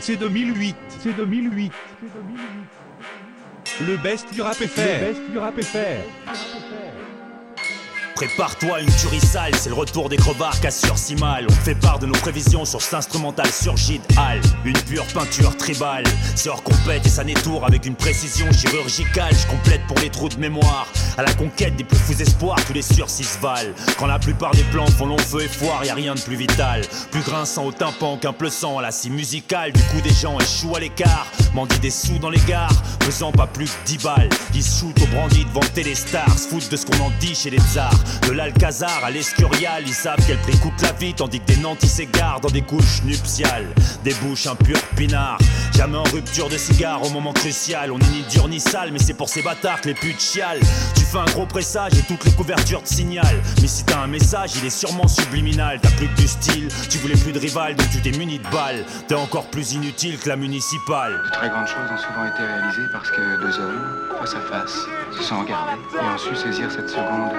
C'est 2008. C'est 2008. Le best du rap FR. Le best du rap FR. Prépare-toi une tuerie sale, c'est le retour des crevards cassures si mal. On fait part de nos prévisions sur cet instrumental surgit Hall. Une pure peinture tribale. C'est hors compète et ça n'étourre avec une précision chirurgicale. Je complète pour les trous de mémoire. À la conquête des plus fous espoirs, tous les sursis valent. Quand la plupart des plans font long feu et foire, y a rien de plus vital. Plus grinçant au tympan qu'un pleuçant à la scie musicale. Du coup, des gens échouent à l'écart. Mendient des sous dans les gares, pesant pas plus que 10 balles. Ils se shootent au brandy devant stars se foutent de ce qu'on en dit chez les tsars. De l'Alcazar à l'Escurial, ils savent quel prix coûte la vie, tandis que des nantis s'égarent dans des couches nuptiales. Des bouches un pur pinard, jamais en rupture de cigare au moment crucial. On est ni dur ni sale, mais c'est pour ces bâtards que les putes chialent. Tu fais un gros pressage et toutes les couvertures te signalent. Mais si t'as un message, il est sûrement subliminal. T'as plus que du style, tu voulais plus de rival, donc tu t'es muni de balles. T'es encore plus inutile que la municipale. De très grandes choses ont souvent été réalisées parce que deux hommes, face à face, se sont regardés et ont su saisir cette seconde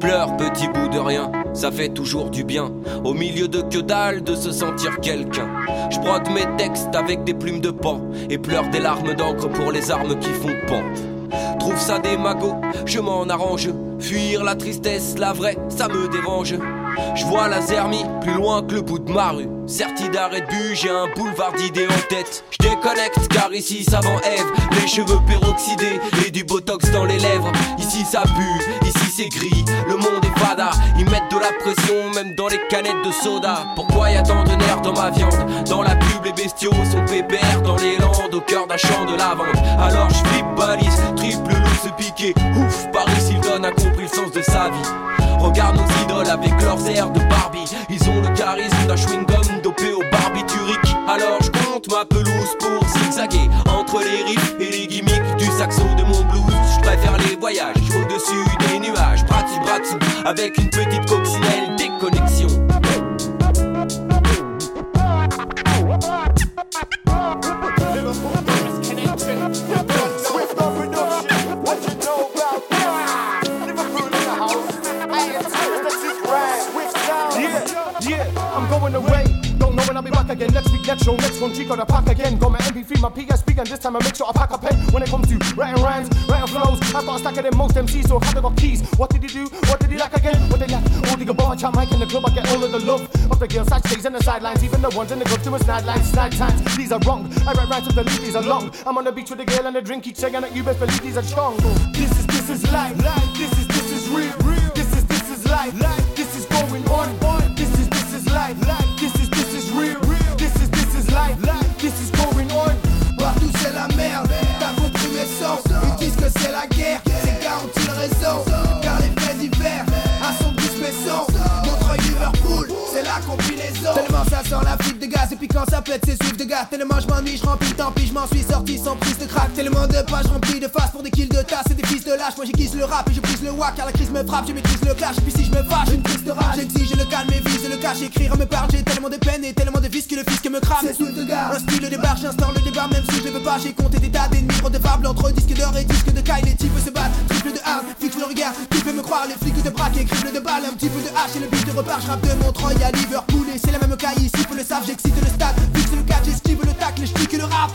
Pleure, petit bout de rien, ça fait toujours du bien. Au milieu de que dalle, de se sentir quelqu'un. Je brode mes textes avec des plumes de pan et pleure des larmes d'encre pour les armes qui font pan. Trouve ça des magots, je m'en arrange. Fuir la tristesse, la vraie, ça me dérange. Je vois la Zermie plus loin que le bout de ma rue. Certi d'arrêt de j'ai un boulevard d'idées en tête. Je déconnecte car ici ça Eve, les cheveux peroxydés et du botox dans les lèvres. Ici ça pue, ici c'est gris, le monde est fada. Ils mettent de la pression même dans les canettes de soda. Pourquoi y a tant de nerfs dans ma viande? Dans la pub, les bestiaux sont pépères dans les landes au cœur d'un champ de lavande. Alors je flippe balise, triple loup se piquer. Ouf, Paris Hilton a compris le sens de sa vie. Regarde nos idoles avec leurs airs de Barbie. Ils ont le charisme d'un chewing-gum dopé au barbiturique. Alors je compte ma pelouse pour zigzaguer entre les riffs et les gimmicks du saxo de mon blues. Je préfère les voyages au-dessus des nuages, bras dessus avec une petite coccinelle déconnexion. Next one, G got a pack again. Got my MP3, my PSP, and this time I make sure I pack a pen. When it comes to writing rhymes, writing flows, I've got a stack of them most MCs, so have they got keys? What did he do? What did he like again? What they like? All the above, I chat mic in the club, I get all of the love of the girls, side stays and the sidelines, even the ones in the club to a snide lines, snide times. These are wrong. I write rhymes with the lead, these are long. I'm on the beach with a girl and a drink each saying that you best believe these are strong. This is this is life. This is this is real. This is this is life. This is going on. This is this is life. C'est suivre de gars. Tellement je m'ennuie, je remplis tant pis, je m'en suis sorti sans prise de crack. Tellement de pages remplies de faces pour des kills de tasses et des fils de lâche. Moi j'aiguise le rap et je prise le wack car la crise me frappe, je maîtrise le clash. Et puis si je me fâche, une crise de rage. J'exige le calme et vise le cache. Écrire me parle, j'ai tellement de peine et tellement de vis que le fils que me crame. C'est de gars. Un style de barre, j'instaure le débat même si je ne veux pas. J'ai compté des tas d'ennemis redevables entre disque d'or et disque de caille. Les types se battent, triple de armes, fixe le regard. Tu peux me croire, les flics de braque et crible de balles. Un petit peu de hache et le beat de repart. Je de Montreuil à Liverpool et c'est la même caille. Ici, peu le savent, j'excite le stade. Fixe le catch, j'esquive le tacle, je le rap.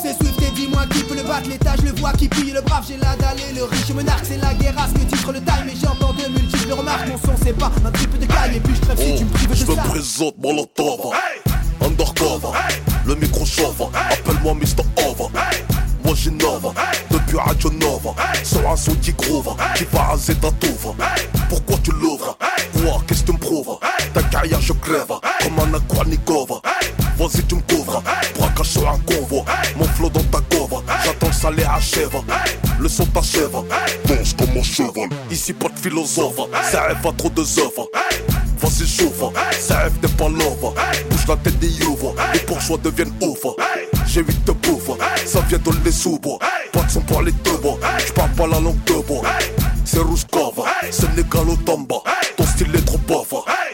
C'est Swift et dis-moi qui peut le battre, l'étage le voit qui pille le brave, j'ai la dalle et le riche monarque, c'est la guerre à ce que titre le time, mais j'entends de multiples remarques, mon son c'est pas un triple de caille, et puis je trêve si tu me prives de Je ça. me présente Molotov, undercover, le micro chauffe, appelle-moi Mr. Over. Moi j'innove, depuis Radio Nova, sur un son qui groove, qui va raser ta touve. Pourquoi tu l'ouvres? Prouves Ta carrière je crève, comme un Akwanikova. Vas-y tu me couvres, braquage sur un convoi, mon flow dans ta cove, j'attends le salaire achève, le son t'achève, danse comme mon cheval, ici pas de philosophe, ça rêve à trop de œuvres. Vas-y chauffe, ça rêve n'est pas love Bouge la tête des youves, les bourgeois deviennent ouf J'ai huit de bouffe, ça vient de les sous-bois Pas de son pour les deux bois, j'parle pas la langue de bois C'est Rouskova, c'est Négalo Tamba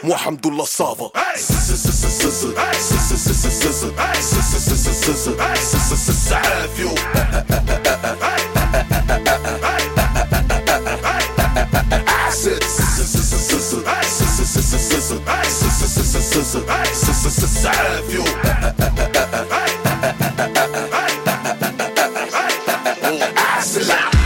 moi Hamdoullah ça.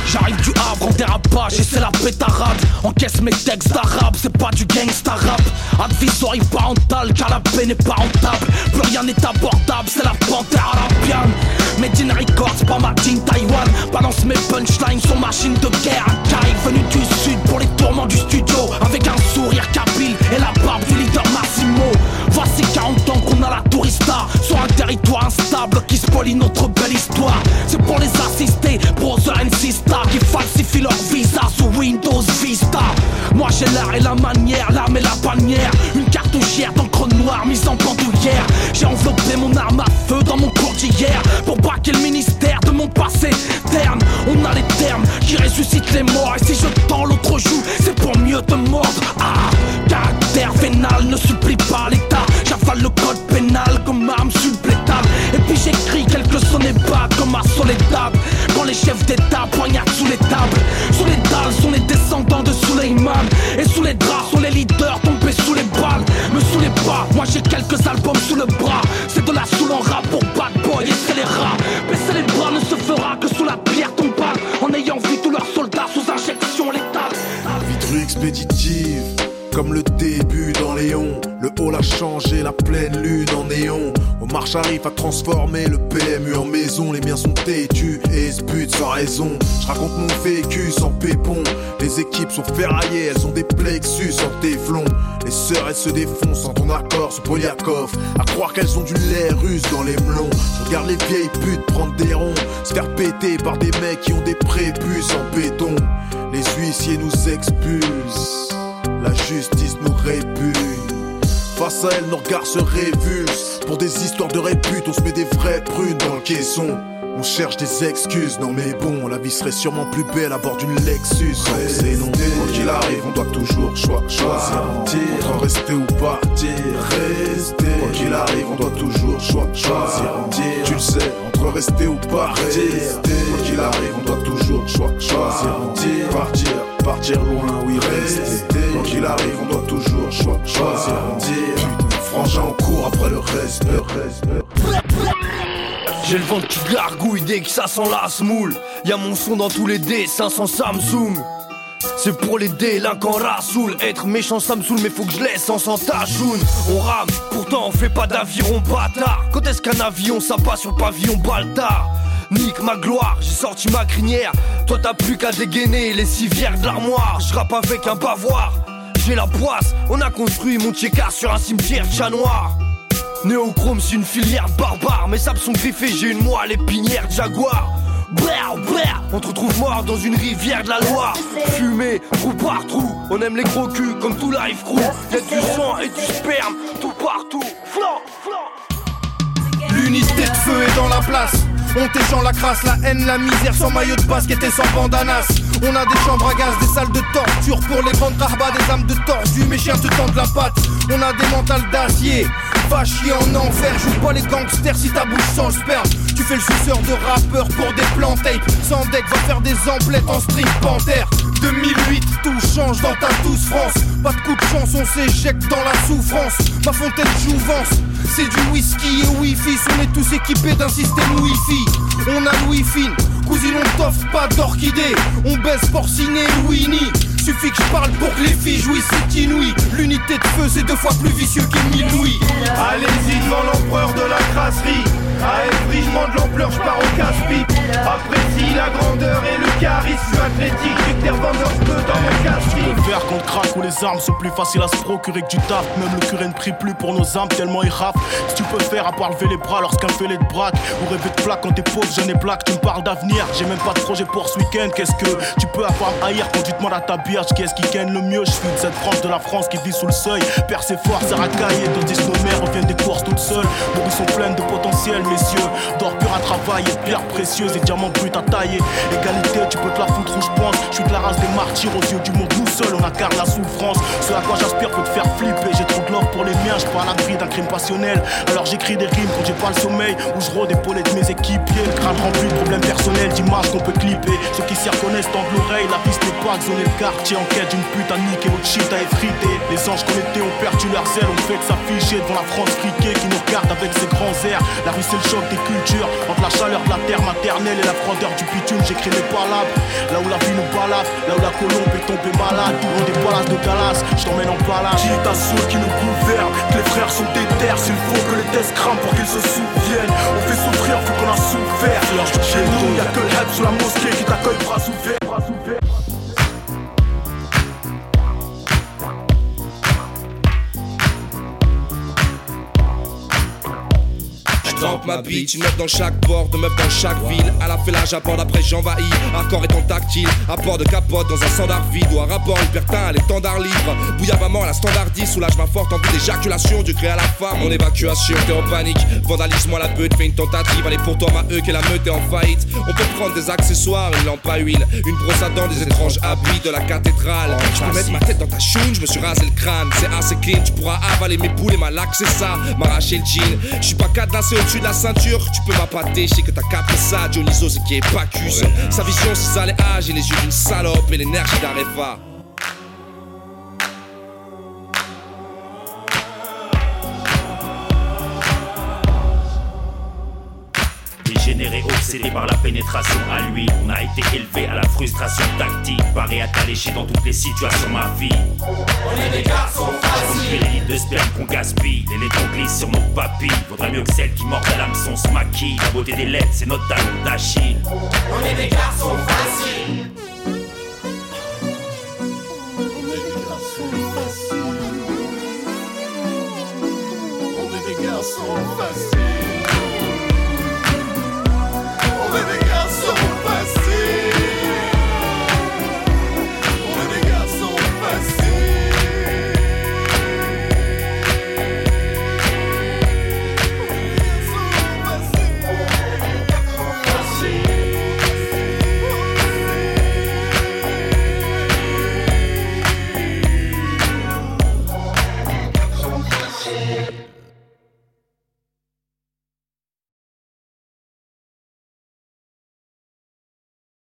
J'arrive du Havre en dérapage et c'est la pétarade Encaisse mes textes d'arabe, c'est pas du gangstara. Advisory parental, car la paix n'est pas rentable. Plus rien n'est abordable, c'est la panthère arabienne. Made in Records, pas ma team Taiwan. Balance mes punchlines sur machine de guerre. Un venu du sud pour les tourments du studio. Avec un sourire kabyle et la barbe du leader Massimo. Voici 40 ans qu'on a la tourista sur un territoire instable qui spolie notre belle histoire. C'est pour les assister, Brother and Sista qui falsifient leur visa sous Windows Vista. J'ai l'art et la manière, l'arme et la bannière. Une cartouchière d'encre noire mise en bandoulière. J'ai enveloppé mon arme à feu dans mon cours d'hier pour braquer le ministère de mon passé terne. On a les termes qui ressuscitent les morts. En néon. Omar Sharif a transformé le PMU en maison. Les miens sont têtus et se butent sans raison. Je raconte mon vécu sans pépon. Les équipes sont ferraillées, elles ont des plexus en téflon. Les sœurs, elles se défoncent sans ton accord sur Polyakov. À croire qu'elles ont du lait russe dans les melons. Je regarde les vieilles putes prendre des ronds. Se faire péter par des mecs qui ont des prépuces en béton. Les huissiers nous expulsent. La justice nous répugne. Face à elle, nos regards se révulsent. Pour des histoires de répute, on se met des vraies prunes dans le caisson. On cherche des excuses, non mais bon, la vie serait sûrement plus belle à bord d'une Lexus. C'est non, quoi qu'il arrive, on doit toujours choisir. Entre rester ou partir, rester. Quoi qu'il arrive, on doit toujours choisir. Tu le sais, entre rester ou partir. Quoi qu'il arrive, on doit toujours choisir. Partir, partir loin, oui, rester. Après le reste. J'ai le ventre qui gargouille dès que ça sent la smoule. Y'a mon son dans tous les dessins sans Samsung. C'est pour les délinquants rasoul. Être méchant ça mais faut que je laisse sans tachoun. On rame, pourtant on fait pas d'aviron bâtard. Quand est-ce qu'un avion ça passe sur pavillon baltard Nique ma gloire, j'ai sorti ma crinière. Toi t'as plus qu'à dégainer les civières de l'armoire. Je rappe avec un bavoir. J'ai la poisse, on a construit mon tchéka sur un cimetière de chat noir Néochrome, c'est une filière barbare. Mes sables sont griffés, j'ai une moelle épinière jaguar. Blair, blair, on te retrouve mort dans une rivière de la Loire. Fumé, trou par trou, on aime les gros culs comme tout live crew. Y'a du sang et du sperme, tout partout. Flan, flan. L'unité de feu est dans la place. On t'échange la crasse, la haine, la misère, sans maillot de basket et sans bandanas. On a des chambres à gaz, des salles de torture pour les grandes rahbas, des âmes de tordu. Mes chiens te tendent la patte. On a des mentales d'acier. Va chier en enfer, joue pas les gangsters si ta bouche sans le sperme. Tu fais le suceur de rappeur pour des plans tape. Sans deck, va faire des emplettes en string panthère. 2008, tout change dans ta douce France. Pas de coup de chance, on s'éjecte dans la souffrance. Ma fontaine jouvence, c'est du whisky et wifi. On est tous équipés d'un système wifi. On a Louis Fine, cousine, on t'offre pas d'orchidée. On baisse porciné Winnie. Suffit que je parle pour que les filles jouissent, c'est inouï. L'unité de feu, c'est deux fois plus vicieux qu'Emile Louis. Allez-y devant l'empereur de la crasserie. À Evry, je de l'ampleur, je pars au casse-pipe. Apprécie la grandeur et le charisme athlétique du terre vendeur, je peux dans mon casse Le verre qu'on craque où les armes sont plus faciles à se procurer que du taf. Même le curé ne prie plus pour nos âmes tellement il rappe. Si tu peux faire à part lever les bras lorsqu'un fêlé te braque. Ou rêver de plaque quand t'es pauvre, jeune et black, tu me parles d'avenir. J'ai même pas de projet pour ce week-end. Qu'est-ce que tu peux avoir à haïr quand tu demandes à ta biatch Qu'est-ce qui gagne le mieux? Je suis de cette France de la France qui vit sous le seuil. Père c'est fort, ça racaille et tandis nos mères reviennent des courses toutes seules. Beaucoup sont pleines de potentiel, messieurs. D'or pur à travailler, pierres précieuses et diamants bruts à tailler. Égalité, tu peux te la foutre où je pense. Je suis de la race des martyrs aux yeux du monde, nous seul on incarne la souffrance. Ce à quoi j'aspire peut te faire flipper. J'ai trop de love pour les miens, je pas à l'abri d'un crime passionnel. Alors j'écris des rimes quand j'ai pas le sommeil, où je rôde épauler de mes équipiers. Le crâne rempli de problèmes personnels, d'images qu'on peut clipper. Ceux qui s'y reconnaissent tendent l'oreille, la piste n'est pas zoner le quartier en quête d'une pute à niquer votre shit à effriter. Les anges était ont perdu leurs ailes, on fait que s'afficher devant la France qui nous regarde avec ses grands airs. La rue c'est le choc des cultures, entre la chaleur de la terre maternelle et la froideur du bitume, j'écris mes palabres. Là où la vie nous balade, là où la colombe est tombée malade, loin des palaces de Dallas, je t'emmène en balade. Qui à ceux qui nous gouvernent, que les frères sont des terres, s'il faut que les tests crament pour qu'ils se souviennent. On fait souffrir, faut qu'on a souffert. Chez nous, y'a que le sous la mosquée qui t'accueille. Bras ouverts. Ma une meuf dans chaque port, deux meufs dans chaque ville. À la fellage, j'apporte après j'envahis. Hardcore étant tactile, apport de capote dans un standard vide. Ou un rapport libertin, les standards libres. Bouillabament, la standardise, soulage ma forte envie d'éjaculation. Dieu crée à la femme, mon évacuation. T'es en panique, vandalisme moi la beute, fais une tentative. Allez pour toi, ma eux, que la meute est en faillite. On peut prendre des accessoires, une lampe à huile, une brosse à dents, des étranges habits de la cathédrale. Je peux mettre ma tête dans ta choune, je me suis rasé le crâne. C'est assez clean, tu pourras avaler mes boules et ma laque, c'est ça. M'arracher le jean. Je suis pas cadenassé au-dessus de la ceinture, tu peux m'appâter, je sais que t'as capté ça. Dionysos qui est Bacchus. Sa vision, c'est ça les âges et les yeux d'une salope et l'énergie d'un Dégénéré, obsédé par la pénétration à lui. On a été élevé à la frustration tactique. Paré à t'allécher dans toutes les situations, ma vie. On est des garçons faciles. les litres de sperme qu'on gaspille. Les laitons glissent sur nos papilles. Vaudrait mieux que celles qui mordent à l'hameçon se maquillent. La beauté des lettres, c'est notre talon d'Achille. On est des garçons faciles. On est des garçons faciles.